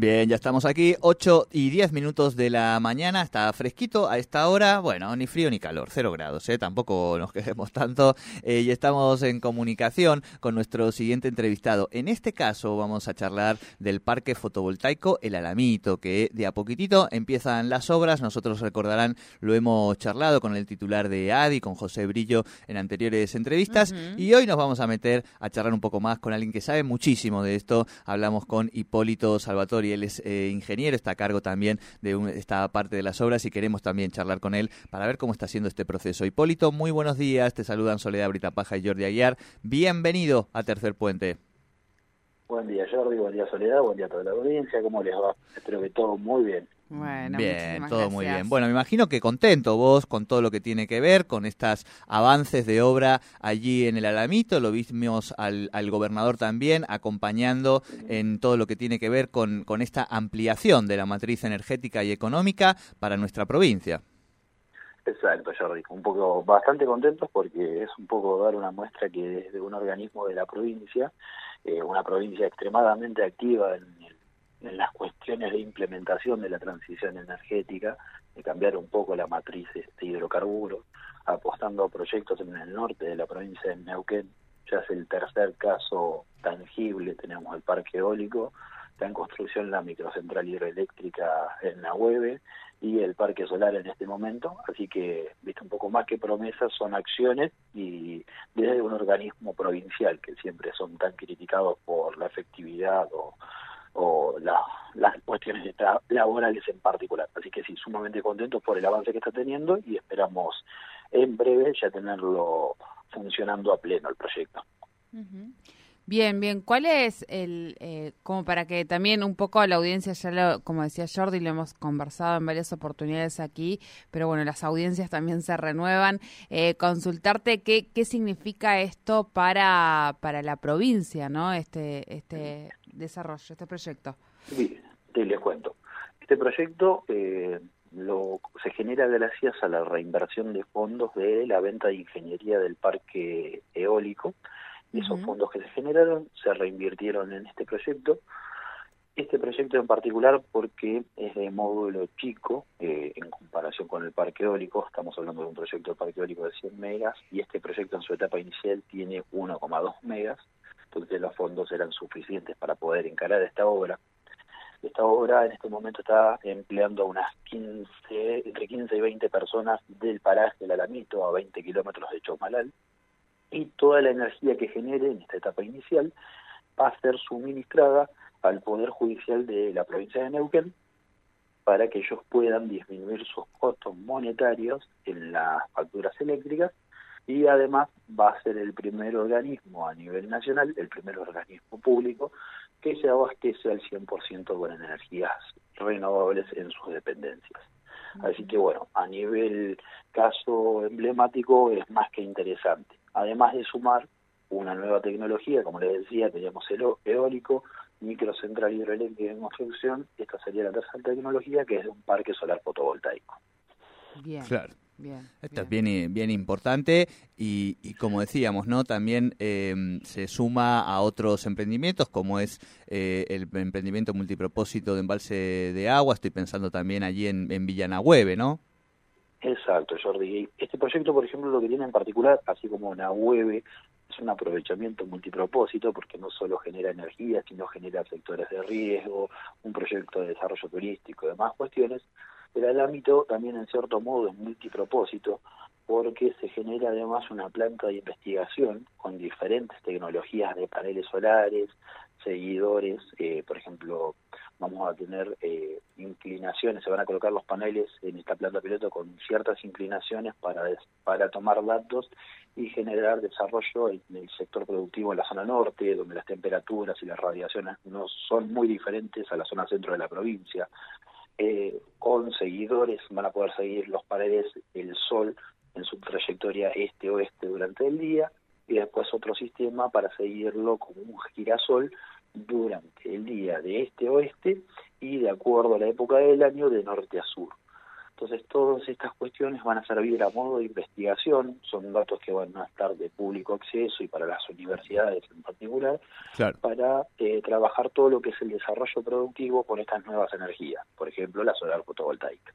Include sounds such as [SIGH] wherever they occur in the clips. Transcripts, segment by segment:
Bien, ya estamos aquí, 8 y 10 minutos de la mañana, está fresquito a esta hora, bueno, ni frío ni calor, cero grados, ¿eh? tampoco nos [LAUGHS] quejemos tanto, eh, y estamos en comunicación con nuestro siguiente entrevistado. En este caso vamos a charlar del parque fotovoltaico El Alamito, que de a poquitito empiezan las obras, nosotros recordarán, lo hemos charlado con el titular de ADI, con José Brillo en anteriores entrevistas, y hoy nos vamos a meter a charlar un poco más con alguien que sabe muchísimo de esto, hablamos con Hipólito Salvatore él es eh, ingeniero, está a cargo también de esta parte de las obras y queremos también charlar con él para ver cómo está haciendo este proceso. Hipólito, muy buenos días, te saludan Soledad Britapaja y Jordi Aguiar. Bienvenido a Tercer Puente. Buen día Jordi, buen día Soledad, buen día a toda la audiencia, ¿cómo les va? Espero que todo muy bien. Bueno, bien, todo muy bien. Bueno, me imagino que contento vos con todo lo que tiene que ver con estos avances de obra allí en el Alamito. Lo vimos al, gobernador también acompañando en todo lo que tiene que ver con, con esta ampliación de la matriz energética y económica para nuestra provincia. Exacto, Jordi. Un poco bastante contentos porque es un poco dar una muestra que desde un organismo de la provincia, eh, una provincia extremadamente activa en en las cuestiones de implementación de la transición energética, de cambiar un poco la matriz de este hidrocarburos, apostando a proyectos en el norte de la provincia de Neuquén. Ya es el tercer caso tangible, tenemos el parque eólico, está en construcción la microcentral hidroeléctrica en Nahueve y el parque solar en este momento, así que, viste, un poco más que promesas, son acciones y desde un organismo provincial que siempre son tan criticados por la efectividad o o las cuestiones laborales en particular. Así que sí, sumamente contentos por el avance que está teniendo y esperamos en breve ya tenerlo funcionando a pleno el proyecto. Bien, bien. ¿Cuál es el, eh, como para que también un poco a la audiencia, ya lo, como decía Jordi, lo hemos conversado en varias oportunidades aquí, pero bueno, las audiencias también se renuevan, eh, consultarte qué, qué significa esto para, para la provincia, ¿no? Este, este desarrollo, este proyecto. Sí, te les cuento. Este proyecto eh, lo, se genera gracias a la reinversión de fondos de la venta de ingeniería del parque eólico, esos fondos que se generaron se reinvirtieron en este proyecto. Este proyecto en particular porque es de módulo chico eh, en comparación con el parque eólico, estamos hablando de un proyecto de parque eólico de 100 megas y este proyecto en su etapa inicial tiene 1,2 megas, entonces los fondos eran suficientes para poder encarar esta obra. Esta obra en este momento está empleando a unas 15, entre 15 y 20 personas del paraje del Alamito, a 20 kilómetros de Chomalal, y toda la energía que genere en esta etapa inicial va a ser suministrada al Poder Judicial de la provincia de Neuquén para que ellos puedan disminuir sus costos monetarios en las facturas eléctricas y además va a ser el primer organismo a nivel nacional, el primer organismo público que se abastece al 100% con energías renovables en sus dependencias. Así que bueno, a nivel caso emblemático es más que interesante además de sumar una nueva tecnología, como les decía, teníamos el eólico, microcentral hidroeléctrica en construcción, esta sería la tercera tecnología, que es un parque solar fotovoltaico. Bien. Claro. Bien, Esto es bien, bien importante y, como decíamos, no también em, se suma a otros emprendimientos como es eh, el emprendimiento multipropósito de embalse de agua. Estoy pensando también allí en, en Villanahueve, ¿no? Exacto, Jordi. Este proyecto, por ejemplo, lo que tiene en particular, así como web, es un aprovechamiento multipropósito porque no solo genera energía, sino genera sectores de riesgo, un proyecto de desarrollo turístico y demás cuestiones. Pero el ámbito también, en cierto modo, es multipropósito porque se genera además una planta de investigación con diferentes tecnologías de paneles solares, seguidores, eh, por ejemplo, vamos a tener eh, inclinaciones, se van a colocar los paneles en esta planta piloto con ciertas inclinaciones para, para tomar datos y generar desarrollo en el sector productivo en la zona norte, donde las temperaturas y las radiaciones no son muy diferentes a la zona centro de la provincia. Eh, con seguidores van a poder seguir los paneles el sol en su trayectoria este-oeste durante el día y después otro sistema para seguirlo como un girasol durante el día de este a oeste y de acuerdo a la época del año de norte a sur. Entonces todas estas cuestiones van a servir a modo de investigación, son datos que van a estar de público acceso y para las universidades en particular, para eh, trabajar todo lo que es el desarrollo productivo con estas nuevas energías, por ejemplo la solar fotovoltaica.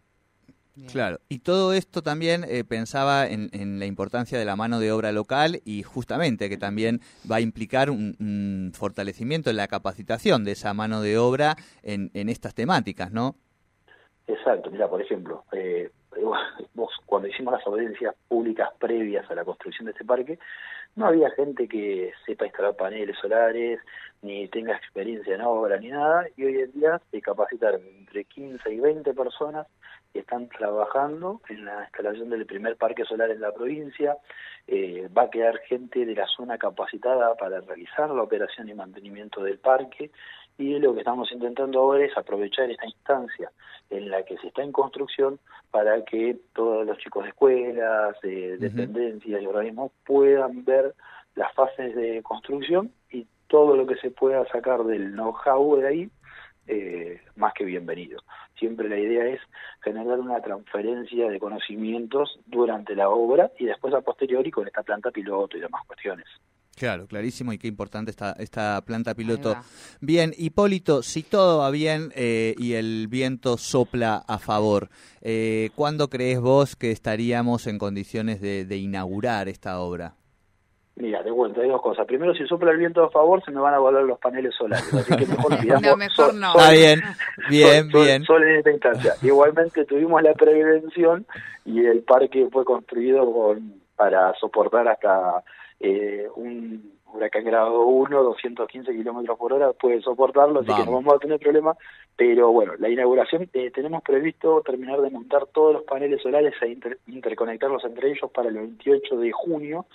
Claro, y todo esto también eh, pensaba en, la importancia de la mano de obra local y justamente que también va a implicar un, fortalecimiento en la capacitación de esa mano de obra en, en estas temáticas, ¿no? Exacto, mira, por ejemplo, eh, [LAUGHS] vos cuando hicimos las audiencias públicas previas a la construcción de este parque, no había gente que sepa instalar paneles solares, ni tenga experiencia en obra, ni nada, y hoy en día se capacitaron entre 15 y 20 personas que están trabajando en la instalación del primer parque solar en la provincia, eh, va a quedar gente de la zona capacitada para realizar la operación y mantenimiento del parque, y lo que estamos intentando ahora es aprovechar esta instancia en la que se está en construcción para que todos los chicos de escuelas, de dependencias y organismos puedan ver las fases de construcción y todo lo que se pueda sacar del know-how de ahí, eh, más que bienvenido. Siempre la idea es generar una transferencia de conocimientos durante la obra y después a posteriori con esta planta piloto y demás cuestiones. Claro, clarísimo y qué importante esta, esta planta piloto. Bien, Hipólito, si todo va bien eh, y el viento sopla a favor, eh, ¿cuándo crees vos que estaríamos en condiciones de, inaugurar esta obra? Mira, te cuento, hay dos cosas. Primero, si sopla el viento a favor, se me van a volar los paneles solares. Así que mejor [LAUGHS] no, mejor no. Está bien, bien, bien. Sol en esta instancia. [LAUGHS] Igualmente tuvimos la prevención y el parque fue construido con, para soportar hasta eh, un huracán grado 1, 215 kilómetros por hora, puede soportarlo, así que no vamos a tener problema. Pero bueno, la inauguración eh, tenemos previsto terminar de montar todos los paneles solares e interconectarlos entre ellos para el 28 de junio,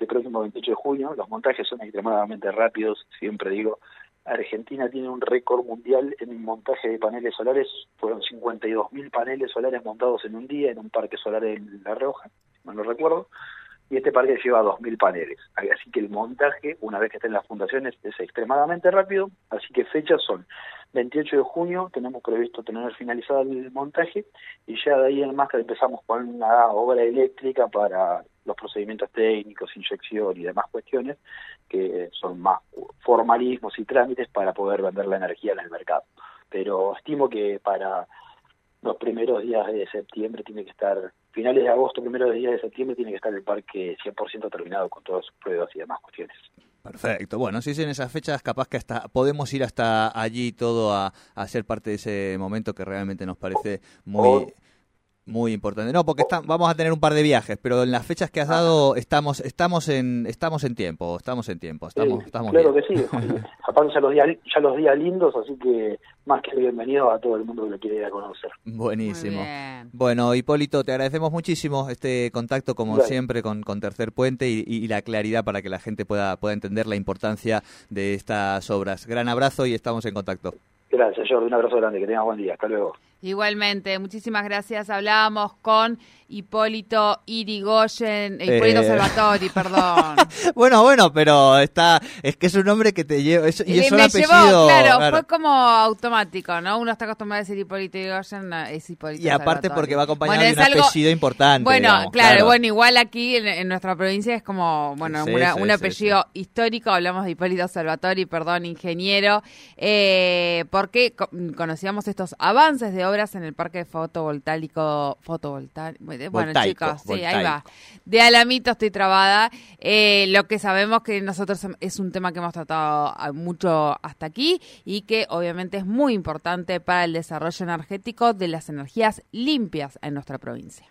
el próximo 28 de junio. Los montajes son extremadamente rápidos, siempre digo. Argentina tiene un récord mundial en el montaje de paneles solares, fueron 52.000 paneles solares montados en un día en un parque solar en La Rioja, no lo recuerdo y este parque lleva 2.000 paneles. Así que el montaje, una vez que estén las fundaciones, es extremadamente rápido. Así que fechas son 28 de junio, tenemos previsto tener finalizado el montaje y ya de ahí en más que empezamos con una obra eléctrica para los procedimientos técnicos, inyección y demás cuestiones que son más formalismos y trámites para poder vender la energía en el mercado. Pero estimo que para los primeros días de septiembre tiene que estar finales de agosto, primeros días de septiembre, tiene que estar el parque 100% terminado con todas sus pruebas y demás cuestiones. Perfecto. Bueno, si es en esas fechas, capaz que hasta podemos ir hasta allí todo a, a ser parte de ese momento que realmente nos parece muy... Muy importante. No, porque vamos a tener un par de viajes, pero en las fechas que has dado estamos estamos en estamos en tiempo, estamos en tiempo, estamos, estamos Claro que sí. [LAUGHS] Aparte ya los días ya los días lindos, así que más que bienvenido a todo el mundo que lo quiere ir a conocer. Buenísimo. Bueno, Hipólito, te agradecemos muchísimo este contacto como siempre con, con Tercer Puente y, y, la claridad para que la gente pueda pueda entender la importancia de estas obras. Gran abrazo y estamos en contacto. Gracias, Jordi. Un abrazo grande. Que tengas buen día. Hasta luego. Igualmente, muchísimas gracias. Hablábamos con Hipólito Irigoyen, eh, Hipólito Salvatori, perdón. [LAUGHS] bueno, bueno, pero está, es que es un nombre que te lleva, es, y es un apellido. claro, fue como automático, ¿no? Uno está acostumbrado a decir Hipólito Irigoyen, es Hipólito Y aparte porque va acompañado de un apellido importante. Bueno, claro, bueno, igual aquí en, nuestra provincia es como, bueno, un apellido histórico, hablamos de Hipólito Salvatori, perdón, ingeniero, eh, porque conocíamos estos avances de obras en el parque fotovoltaico, fotovoltaico, bueno chicos, sí, ahí va. De Alamito estoy trabada. Eh, lo que sabemos que nosotros es un tema que hemos tratado mucho hasta aquí y que obviamente es muy importante para el desarrollo energético de las energías limpias en nuestra provincia.